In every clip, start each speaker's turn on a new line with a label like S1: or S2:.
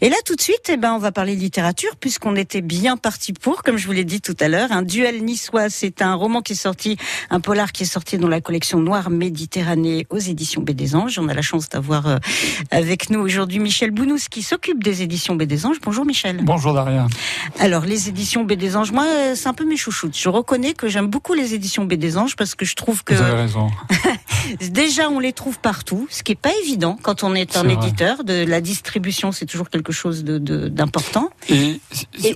S1: Et là, tout de suite, eh ben, on va parler littérature, puisqu'on était bien parti pour, comme je vous l'ai dit tout à l'heure. Un duel niçois, c'est un roman qui est sorti, un polar qui est sorti dans la collection Noire Méditerranée aux éditions B des Anges. On a la chance d'avoir euh, avec nous aujourd'hui Michel Bounous, qui s'occupe des éditions B des Anges. Bonjour Michel.
S2: Bonjour Daria.
S1: Alors, les éditions B des Anges, moi, euh, c'est un peu mes chouchoutes. Je reconnais que j'aime beaucoup les éditions B des Anges parce que je trouve que...
S2: Vous avez raison.
S1: Déjà, on les trouve partout, ce qui est pas évident quand on est un éditeur. De la distribution, c'est toujours quelque chose d'important. De, et,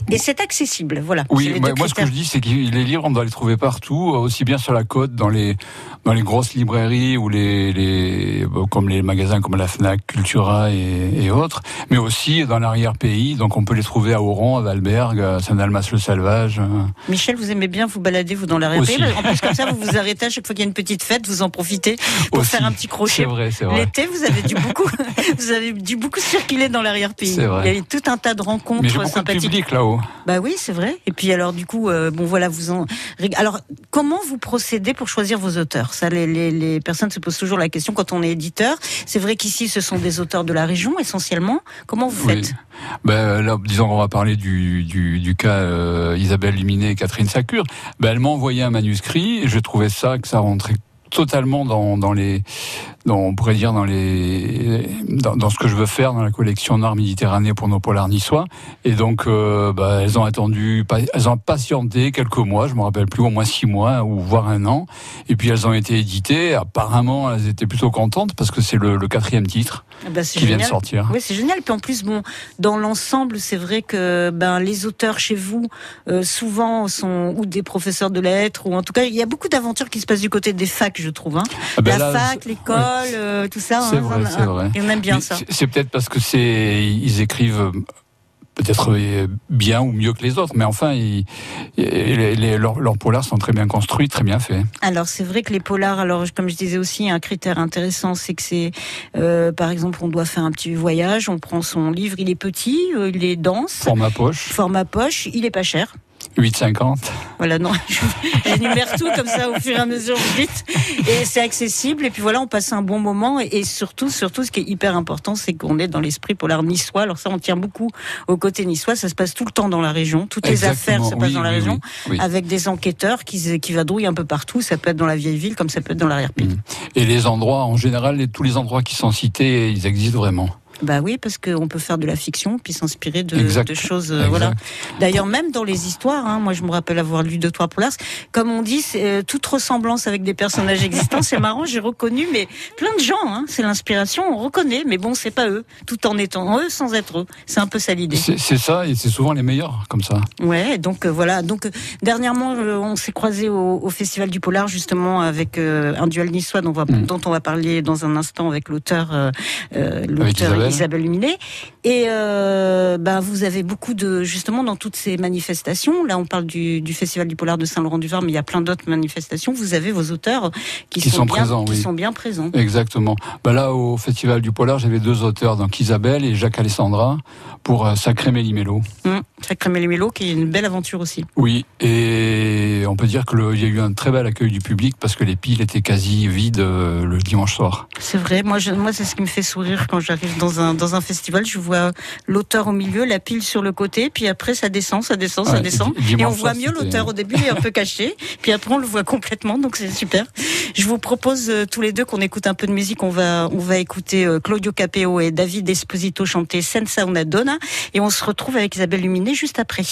S1: et, c'est accessible, voilà.
S2: Oui, moi, ce que je dis, c'est que les livres, on doit les trouver partout, aussi bien sur la côte, dans les dans les grosses librairies ou les, les comme les magasins comme la Fnac, Cultura et, et autres, mais aussi dans l'arrière-pays. Donc, on peut les trouver à Oran, à Valberg, à Saint-Almas-le-Salvage.
S1: Michel, vous aimez bien vous balader vous dans l'arrière-pays. En plus, comme ça, vous vous arrêtez à chaque fois qu'il y a une petite fête, vous en profitez pour faire un petit crochet.
S2: C'est vrai, c'est vrai.
S1: L'été, vous avez dû beaucoup, vous avez dû beaucoup circuler dans l'arrière-pays. Il y a eu tout un tas de rencontres
S2: Mais sympathiques. public là-haut.
S1: Bah oui, c'est vrai. Et puis alors du coup, euh, bon voilà, vous en. Alors comment vous procédez pour choisir vos auteurs? Ça, les, les, les, personnes se posent toujours la question quand on est éditeur. C'est vrai qu'ici, ce sont des auteurs de la région essentiellement. Comment vous faites?
S2: Ben, là, disons qu'on va parler du, du, du cas euh, Isabelle Luminet et Catherine Sacure. Ben, elle m'a envoyé un manuscrit et je trouvais ça que ça rentrait totalement dans, dans les, dans, on pourrait dire dans les, dans, dans, ce que je veux faire dans la collection Nord Méditerranée pour nos polars niçois. Et donc, euh, bah, elles ont attendu, elles ont patienté quelques mois, je me rappelle plus, au moins six mois ou voire un an. Et puis elles ont été éditées. Apparemment, elles étaient plutôt contentes parce que c'est le, le, quatrième titre ah bah, qui vient de sortir.
S1: Oui, c'est génial. Puis en plus, bon, dans l'ensemble, c'est vrai que ben les auteurs chez vous euh, souvent sont ou des professeurs de lettres ou en tout cas, il y a beaucoup d'aventures qui se passent du côté des facs je trouve. Hein. Ah ben la fac, l'école, euh, tout ça.
S2: C'est hein, vrai, c'est vrai.
S1: Et on aime bien ça.
S2: C'est peut-être parce que c'est ils écrivent euh, peut-être euh, bien ou mieux que les autres, mais enfin, ils, les, leurs, leurs, polars sont très bien construits, très bien faits.
S1: Alors c'est vrai que les polars, alors comme je disais aussi, un critère intéressant, c'est que c'est, euh, par exemple, on doit faire un petit voyage, on prend son livre, il est petit, il est dense,
S2: format poche,
S1: format poche, il est pas cher.
S2: 8,50.
S1: Voilà, non, j'énumère tout comme ça au fur et à mesure vite. Et c'est accessible. Et puis voilà, on passe un bon moment. Et surtout, surtout, ce qui est hyper important, c'est qu'on est dans l'esprit polar niçois. Alors ça, on tient beaucoup au côté niçois. Ça se passe tout le temps dans la région. Toutes les affaires se passent dans la région, avec des enquêteurs qui, qui vadrouillent un peu partout. Ça peut être dans la vieille ville, comme ça peut être dans l'arrière-pays. Mmh.
S2: Et les endroits, en général, tous les endroits qui sont cités, ils existent vraiment?
S1: Bah oui, parce qu'on peut faire de la fiction puis s'inspirer de, de, choses. Euh, voilà. D'ailleurs, même dans les histoires, hein, moi je me rappelle avoir lu deux trois polars. Comme on dit, euh, toute ressemblance avec des personnages existants. c'est marrant, j'ai reconnu, mais plein de gens. Hein, c'est l'inspiration, on reconnaît, mais bon, c'est pas eux, tout en étant eux sans être eux. C'est un peu ça l'idée.
S2: C'est ça, et c'est souvent les meilleurs comme ça.
S1: Ouais, donc euh, voilà. Donc dernièrement, on s'est croisé au, au, festival du polar justement avec un duel niçois dont on va, mm. dont on va parler dans un instant avec l'auteur, l'auteur Isabelle Luminet. Et euh, bah, vous avez beaucoup de justement dans toutes ces manifestations. Là, on parle du, festival du polar de Saint-Laurent-du-Var, mais il y a plein d'autres manifestations. Vous avez vos auteurs qui, sont, bien,
S2: présents,
S1: qui sont bien présents.
S2: Exactement. Bah là, au festival du polar, j'avais deux auteurs, donc Isabelle et Jacques Alessandra, pour euh, Sacré Mélimélo.
S1: Mmh, Sacré Mélimélo, qui est une belle aventure aussi.
S2: Oui, et on peut dire qu'il y a eu un très bel accueil du public parce que les piles étaient quasi vides euh, le dimanche soir.
S1: C'est vrai. Moi, je, moi, c'est ce qui me fait sourire quand j'arrive dans un dans un festival, je vois l'auteur au milieu, la pile sur le côté, puis après ça descend, ça descend, ça descend, et on voit mieux l'auteur. Au début, il est un peu caché, puis après on le voit complètement, donc c'est super. Je vous propose euh, tous les deux qu'on écoute un peu de musique. On va on va écouter euh, Claudio Capeo et David Esposito chanter Senza una donna, et on se retrouve avec Isabelle Luminet juste après.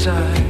S3: inside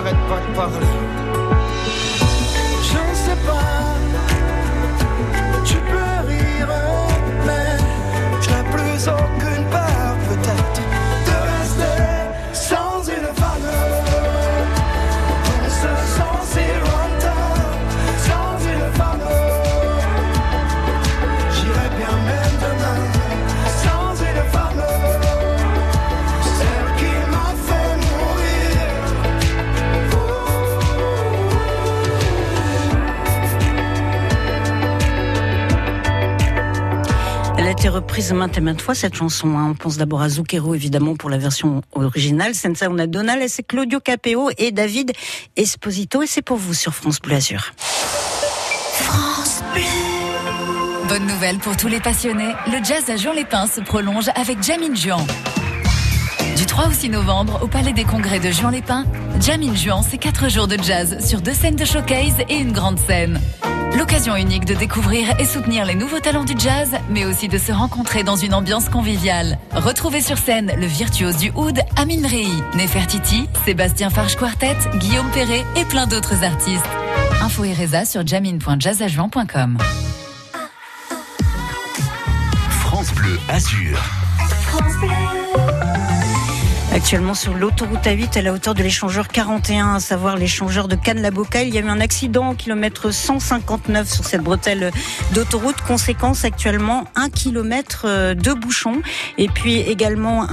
S3: n'arrête pas de parler. Je ne sais pas, tu peux rire, mais je la plus
S1: encore. Reprise et maintes fois cette chanson. Hein. On pense d'abord à Zucchero évidemment pour la version originale. Senza on a Donald, c'est Claudio Capeo et David Esposito et c'est pour vous sur France Bleu Azur.
S4: France Bleu. Bonne nouvelle pour tous les passionnés, le jazz à Juan-les-Pins se prolonge avec Jamin Juan. Du 3 au 6 novembre, au Palais des Congrès de Juan-les-Pins, Jamin Juan, c'est 4 jours de jazz sur deux scènes de showcase et une grande scène. L'occasion unique de découvrir et soutenir les nouveaux talents du jazz, mais aussi de se rencontrer dans une ambiance conviviale. Retrouvez sur scène le virtuose du oud Amin Rei, Nefertiti, Sébastien Farge Quartet, Guillaume Perret et plein d'autres artistes. Info et Reza sur jamin.jazzajuan.com.
S5: France Bleu Azur. France Bleu.
S1: Actuellement sur l'autoroute A8 à la hauteur de l'échangeur 41, à savoir l'échangeur de Cannes-la-Boca, il y a eu un accident au kilomètre 159 sur cette bretelle d'autoroute. Conséquence actuellement un kilomètre de bouchon et puis également